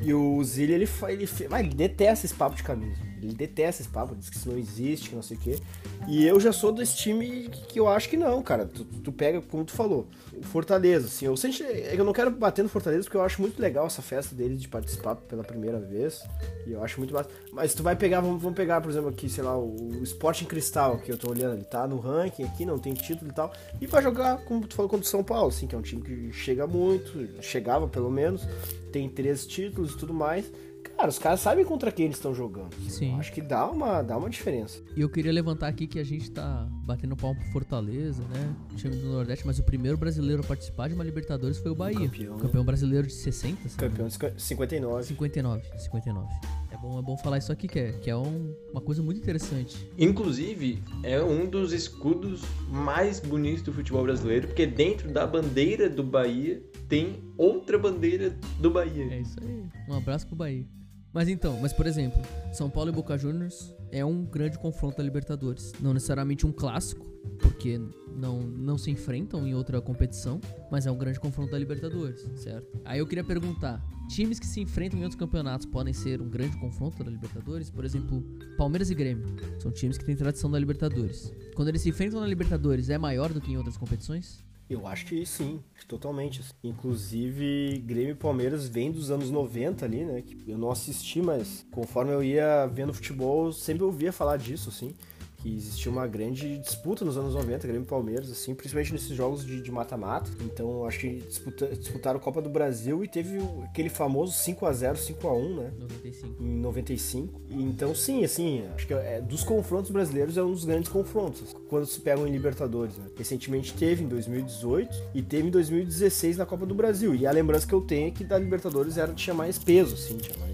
E o Zilli, ele, ele, ah, ele detesta esse papo de camisa. Ele detesta esse papo, diz que isso não existe, que não sei o quê. E eu já sou desse time que, eu acho que não, cara. Tu, tu pega, como tu falou, Fortaleza, assim. Eu, sempre, é eu não quero bater no Fortaleza porque eu acho muito legal essa festa dele de participar pela primeira vez. E eu acho muito massa. Mas tu vai pegar, vamos, vamos pegar, por exemplo, aqui, sei lá, o, o Sporting Cristal, que eu tô olhando, ele tá no ranking aqui, não tem título e tal. E vai jogar, como tu falou, contra o São Paulo, assim, que é um time que chega muito, chegava pelo menos, tem três títulos e tudo mais. Cara, os caras sabem contra quem eles estão jogando. Sim. Eu acho que dá uma, dá uma diferença. E eu queria levantar aqui que a gente tá batendo palmo pro Fortaleza, né? Time do Nordeste, mas o primeiro brasileiro a participar de uma Libertadores foi o Bahia. campeão, né? campeão brasileiro de 60, sabe? Campeão de 59. 59, 59. É bom, é bom falar isso aqui, que é, que é um- uma coisa muito interessante. Inclusive, é um dos escudos mais bonitos do futebol brasileiro, porque dentro da bandeira do Bahia tem outra bandeira do Bahia. É isso aí. Um abraço pro Bahia. Mas então, mas por exemplo, São Paulo e Boca Juniors é um grande confronto da Libertadores. Não necessariamente um clássico, porque não, não se enfrentam em outra competição, mas é um grande confronto da Libertadores, certo? Aí eu queria perguntar: times que se enfrentam em outros campeonatos podem ser um grande confronto da Libertadores? Por exemplo, Palmeiras e Grêmio são times que têm tradição da Libertadores. Quando eles se enfrentam na Libertadores, é maior do que em outras competições? Eu acho que sim, totalmente. Inclusive, Grêmio e Palmeiras vem dos anos 90 ali, né? Eu não assisti, mas conforme eu ia vendo futebol, sempre ouvia falar disso, assim. Que existia uma grande disputa nos anos 90, Grêmio e Palmeiras, assim, principalmente nesses jogos de mata-mata. Então, acho que disputa- disputaram Copa do Brasil e teve aquele famoso 5x0, 5x1, né? 95. em 95. E Então, sim, assim, acho que é, dos confrontos brasileiros é um dos grandes confrontos, quando se pegam em Libertadores. Né? Recentemente teve em 2018 e teve em 2016 na Copa do Brasil. E a lembrança que eu tenho é que da Libertadores era, tinha mais peso, assim, tinha mais.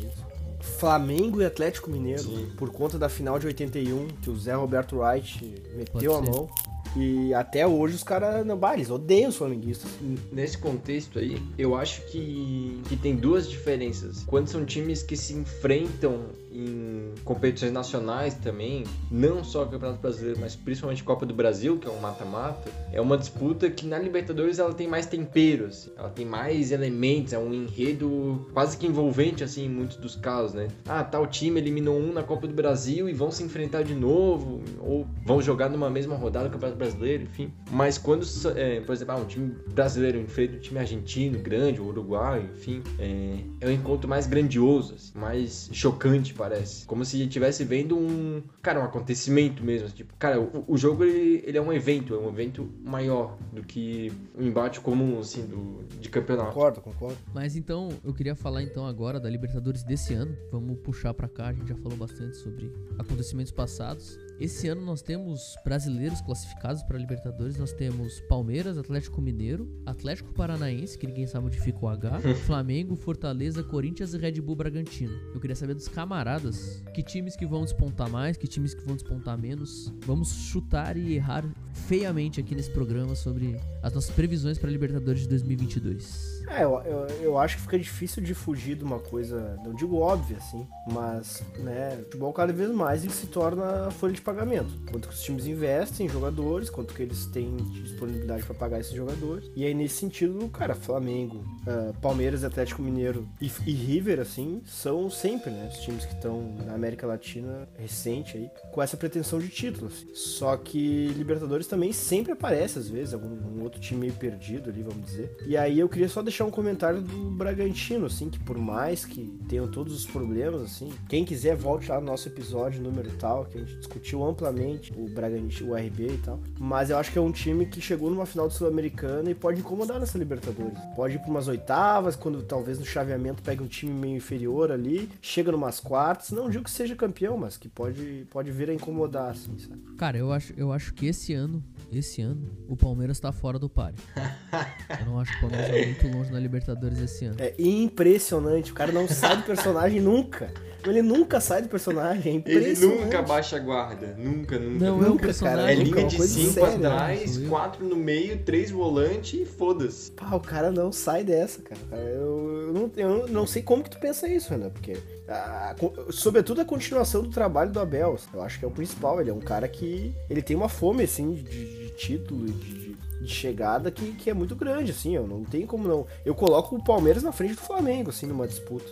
Flamengo e Atlético Mineiro, Sim. por conta da final de 81, que o Zé Roberto Wright meteu a mão. E até hoje os caras, não, bah, eles odeiam os flamenguistas. Nesse contexto aí, eu acho que, que tem duas diferenças. Quando são times que se enfrentam em competições nacionais também, não só o Campeonato Brasileiro, mas principalmente Copa do Brasil, que é um mata-mata, é uma disputa que na Libertadores ela tem mais tempero, assim. ela tem mais elementos, é um enredo quase que envolvente, assim, em muitos dos casos, né? Ah, tal time eliminou um na Copa do Brasil e vão se enfrentar de novo, ou vão jogar numa mesma rodada do Campeonato Brasileiro, enfim. Mas quando, é, por exemplo, ah, um time brasileiro enfrenta um time argentino, grande, ou uruguaio, enfim, é, é um encontro mais grandioso, assim, mais chocante, parece. Como se estivesse vendo um, cara, um acontecimento mesmo. assim, Tipo, cara, o, o jogo ele, ele é um evento, é um evento maior do que um embate comum, assim, do, de campeonato. Concordo, concordo. Mas então, eu queria falar então agora da Libertadores desse ano. Vamos puxar pra cá, a gente já falou bastante sobre acontecimentos passados. Esse ano nós temos brasileiros classificados para Libertadores. Nós temos Palmeiras, Atlético Mineiro, Atlético Paranaense, que ninguém sabe onde fica o H, Flamengo, Fortaleza, Corinthians e Red Bull Bragantino. Eu queria saber dos camaradas, que times que vão despontar mais, que times que vão despontar menos. Vamos chutar e errar feiamente aqui nesse programa sobre as nossas previsões para Libertadores de 2022. É, eu, eu, eu acho que fica difícil de fugir de uma coisa, não digo óbvia, assim, mas, né, o futebol cada vez mais ele se torna folha de pagamento. Quanto que os times investem em jogadores, quanto que eles têm disponibilidade para pagar esses jogadores. E aí, nesse sentido, cara, Flamengo, ah, Palmeiras, Atlético Mineiro e, e River, assim, são sempre, né, os times que estão na América Latina recente aí, com essa pretensão de título. assim. Só que Libertadores também sempre aparece, às vezes, algum um outro time meio perdido ali, vamos dizer. E aí eu queria só deixar deixar um comentário do Bragantino, assim, que por mais que tenham todos os problemas, assim, quem quiser volte lá no nosso episódio número tal, que a gente discutiu amplamente o Bragantino, o RB e tal. Mas eu acho que é um time que chegou numa final do Sul-Americana e pode incomodar nessa Libertadores. Pode ir para umas oitavas, quando talvez no chaveamento pegue um time meio inferior ali, chega numas quartas, não digo que seja campeão, mas que pode, pode vir a incomodar, assim, sabe? Cara, eu acho, eu acho que esse ano, esse ano, o Palmeiras tá fora do páreo. eu não acho que o Palmeiras vai muito longe na Libertadores esse ano. É impressionante, o cara não sai do personagem nunca. Ele nunca sai do personagem, é. Ele nunca baixa a guarda, nunca, nunca. Não, nunca, é um personagem. É linha de uma coisa 5 séria, atrás, né? 4 no meio, 3 volante e foda-se. Pá, o cara não sai dessa, cara. Eu, eu não, eu não sei como que tu pensa isso, Renan, porque a- a- sobretudo a continuação do trabalho do Abel, eu acho que é o principal. Ele é um cara que ele tem uma fome assim de, de título, de, de- de chegada que, que é muito grande, assim. Eu não tenho como não. Eu coloco o Palmeiras na frente do Flamengo, assim, numa disputa.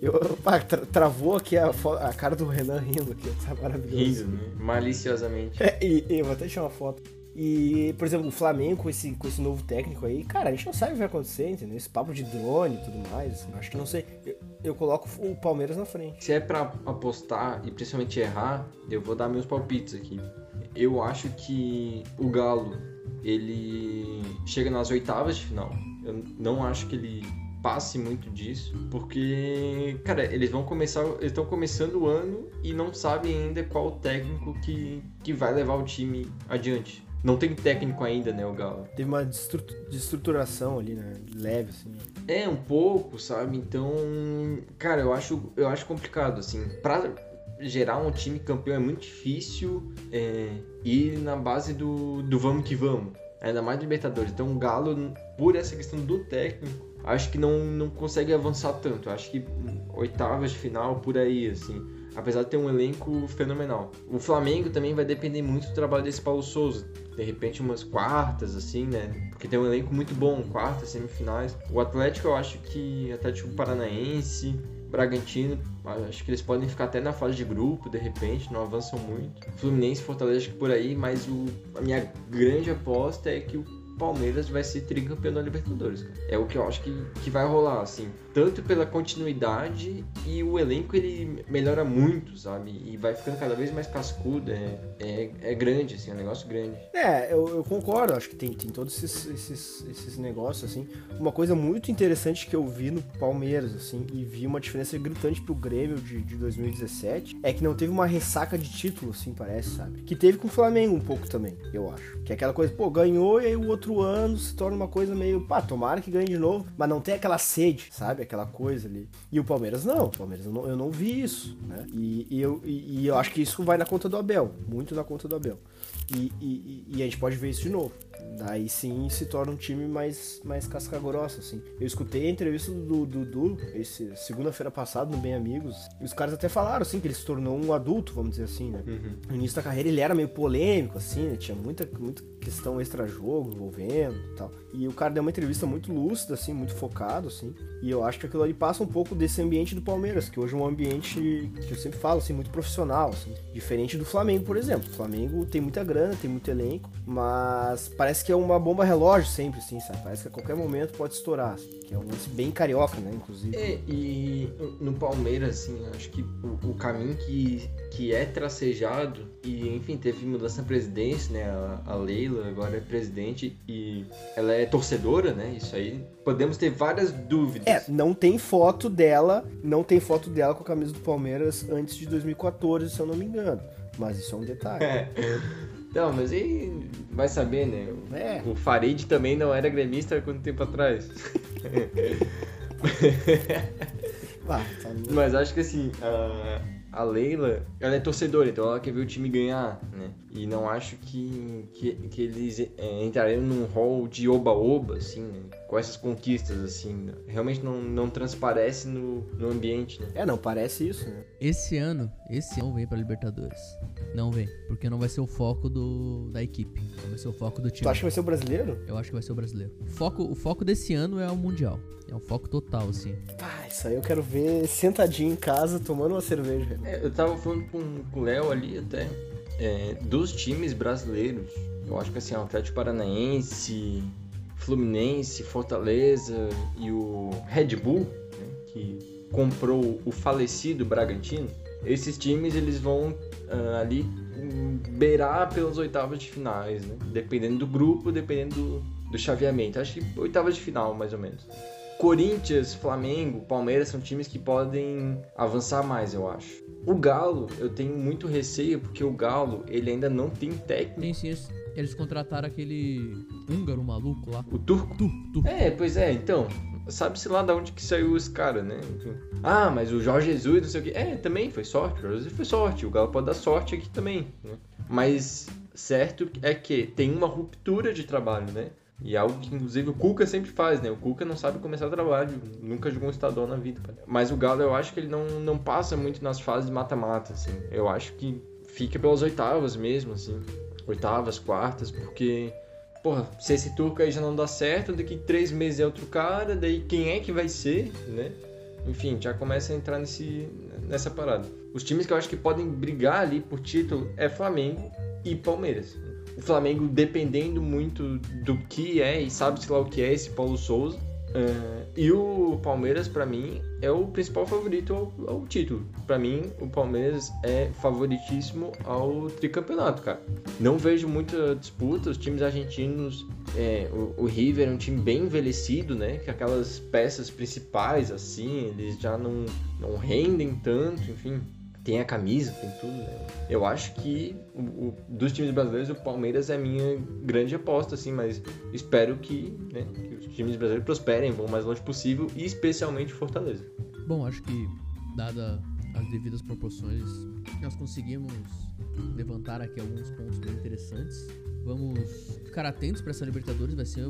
Eu, pá, tra- travou aqui a, a cara do Renan rindo aqui, tá maravilhoso. Rindo, né? Maliciosamente. É, e, e eu vou até tirar uma foto. E, por exemplo, o Flamengo com esse, com esse novo técnico aí, cara, a gente não sabe o que vai acontecer, entendeu? Esse papo de drone e tudo mais. eu Acho que não sei. Eu, eu coloco o Palmeiras na frente. Se é pra apostar e principalmente errar, eu vou dar meus palpites aqui. Eu acho que o Galo, ele chega nas oitavas de final. Eu não acho que ele passe muito disso, porque, cara, eles vão começar, eles estão começando o ano e não sabem ainda qual o técnico que, que vai levar o time adiante. Não tem técnico ainda, né, o Galo. Teve uma destru- destruturação ali, né? Leve, assim. É, um pouco, sabe? Então, cara, eu acho, eu acho complicado, assim. Pra gerar um time campeão é muito difícil é, ir na base do, do vamos que vamos. Ainda mais Libertadores. Então, o Galo, por essa questão do técnico, acho que não, não consegue avançar tanto. Acho que oitavas de final, por aí, assim. Apesar de ter um elenco fenomenal. O Flamengo também vai depender muito do trabalho desse Paulo Souza. De repente, umas quartas, assim, né? Porque tem um elenco muito bom, quartas, semifinais. O Atlético, eu acho que Atlético Paranaense, Bragantino, acho que eles podem ficar até na fase de grupo, de repente, não avançam muito. Fluminense, Fortaleza, por aí, mas o, a minha grande aposta é que o Palmeiras vai ser tricampeão da Libertadores, cara. É o que eu acho que, que vai rolar, assim. Tanto pela continuidade e o elenco ele melhora muito, sabe? E vai ficando cada vez mais cascudo. É, é, é grande, assim, é um negócio grande. É, eu, eu concordo, acho que tem, tem todos esses, esses, esses negócios, assim. Uma coisa muito interessante que eu vi no Palmeiras, assim, e vi uma diferença gritante pro Grêmio de, de 2017, é que não teve uma ressaca de título, assim, parece, sabe? Que teve com o Flamengo um pouco também, eu acho. Que é aquela coisa, pô, ganhou e aí o outro ano se torna uma coisa meio, pá, tomara que ganhe de novo, mas não tem aquela sede, sabe? Aquela coisa ali. E o Palmeiras não, o Palmeiras eu não, eu não vi isso, né? E, e eu, e, e eu acho que isso vai na conta do Abel, muito na conta do Abel. E, e- e a gente pode ver isso de novo. Daí sim se torna um time mais, mais casca grossa, assim. Eu escutei a entrevista do Dudu, esse segunda-feira passada, no Bem Amigos, e os caras até falaram, assim, que ele se tornou um adulto, vamos dizer assim, né? No início da carreira ele era meio polêmico, assim, né? Tinha muita, muita questão extra-jogo envolvendo e tal. E o cara deu uma entrevista muito lúcida, assim, muito focado, assim. E eu acho que aquilo ali passa um pouco desse ambiente do Palmeiras, que hoje é um ambiente que eu sempre falo, assim, muito profissional, assim. Diferente do Flamengo, por exemplo. O Flamengo tem muita grana, tem muito elenco, mas parece que é uma bomba relógio sempre, assim, sabe? Parece que a qualquer momento pode estourar. que é um lance bem carioca, né, inclusive. É, e no Palmeiras, assim, acho que o, o caminho que, que é tracejado, e enfim, teve mudança na presidência, né? A, a Leila agora é presidente e ela é torcedora, né? Isso aí. Podemos ter várias dúvidas. É, não tem foto dela, não tem foto dela com a camisa do Palmeiras antes de 2014, se eu não me engano. Mas isso é um detalhe. É. Não, mas aí vai saber, né? O, É. o Farid também não era gremista há quanto tempo atrás. Tá- Mas acho que assim, a, a Leila, ela é torcedora, então ela quer ver o time ganhar, né? E não acho que, que, que eles é, entrariam num hall de oba-oba, assim, né? Com essas conquistas, assim. né? Realmente não, não transparece no, no ambiente, né? É, não, parece isso, né? Esse ano, esse ano não vem pra Libertadores. Não vem, porque não vai ser o foco do, da equipe. Não vai ser o foco do time. Tu acha que vai ser o brasileiro? Eu acho que vai ser o brasileiro. O foco, o foco desse ano é o Mundial. É um foco total, assim. Ah, isso aí eu quero ver sentadinho em casa, tomando uma cerveja. É, eu tava falando com, com o Léo ali até, é, dos times brasileiros, eu acho que assim, o Atlético Paranaense, Fluminense, Fortaleza e o Red Bull, né, que comprou o falecido Bragantino, esses times eles vão uh, ali beirar pelas oitavas de finais, né? Dependendo do grupo, dependendo do, do chaveamento. Acho que oitavas de final, mais ou menos. Corinthians, Flamengo, Palmeiras são times que podem avançar mais, eu acho. O Galo, eu tenho muito receio porque o Galo, ele ainda não tem técnico. Tem sim, eles contrataram aquele húngaro maluco lá. O turco? Tur, turco. É, pois é, então. Sabe-se lá de onde que saiu esse cara, né? Ah, mas o Jorge Jesus, não sei o que. É, também foi sorte. O Jorge Jesus foi sorte. O Galo pode dar sorte aqui também. Né? Mas certo é que tem uma ruptura de trabalho, né? E é algo que, inclusive, o Cuca sempre faz, né? O Cuca não sabe começar o trabalho, nunca jogou um estadual na vida. Mas o Galo, eu acho que ele não, não passa muito nas fases mata-mata, assim. Eu acho que fica pelas oitavas mesmo, assim. Oitavas, quartas, porque... Porra, se esse turco aí já não dá certo, daqui três meses é outro cara, daí quem é que vai ser, né? Enfim, já começa a entrar nesse, nessa parada. Os times que eu acho que podem brigar ali por título é Flamengo e Palmeiras o Flamengo dependendo muito do que é e sabe-se lá o que é esse Paulo Souza. Uh, e o Palmeiras, para mim, é o principal favorito ao, ao título. Para mim, o Palmeiras é favoritíssimo ao tricampeonato, cara. Não vejo muita disputa. Os times argentinos, é, o, o, River é um time bem envelhecido, né? Que aquelas peças principais, assim, eles já não, não rendem tanto, enfim tem a camisa, tem tudo, né? Eu acho que o, o, dos times brasileiros, o Palmeiras é a minha grande aposta, assim, mas espero que, né, que os times brasileiros prosperem, vão o mais longe possível, e especialmente Fortaleza. Bom, acho que, dada as devidas proporções, nós conseguimos levantar aqui alguns pontos bem interessantes. Vamos ficar atentos para essa Libertadores, vai ser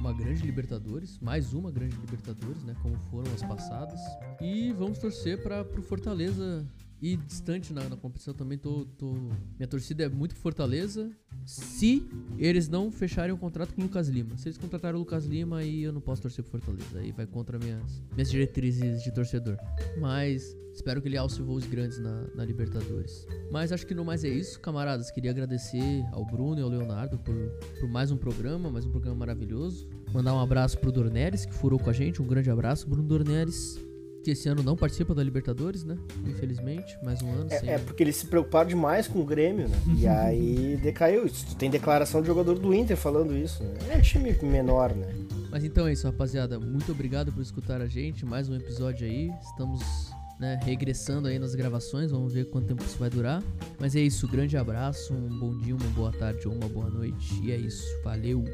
uma grande Libertadores, mais uma grande Libertadores, né, como foram as passadas. E vamos torcer para o Fortaleza e distante na, na competição também tô, tô, Minha torcida é muito Fortaleza. Se eles não fecharem o contrato com o Lucas Lima. Se eles contrataram o Lucas Lima, aí eu não posso torcer pro Fortaleza. Aí vai contra minhas, minhas diretrizes de torcedor. Mas espero que ele alce voos grandes na, na Libertadores. Mas acho que no mais é isso, camaradas. Queria agradecer ao Bruno e ao Leonardo por, por mais um programa, mais um programa maravilhoso. Mandar um abraço pro Dornelis, que furou com a gente. Um grande abraço, Bruno Dornelis que esse ano não participa da Libertadores, né? Infelizmente, mais um ano. É, sem... é porque eles se preocuparam demais com o Grêmio, né? E aí decaiu. Tem declaração de jogador do Inter falando isso, né? É um time menor, né? Mas então é isso, rapaziada. Muito obrigado por escutar a gente. Mais um episódio aí. Estamos né, regressando aí nas gravações. Vamos ver quanto tempo isso vai durar. Mas é isso. Grande abraço, um bom dia, uma boa tarde ou uma boa noite. E é isso. Valeu!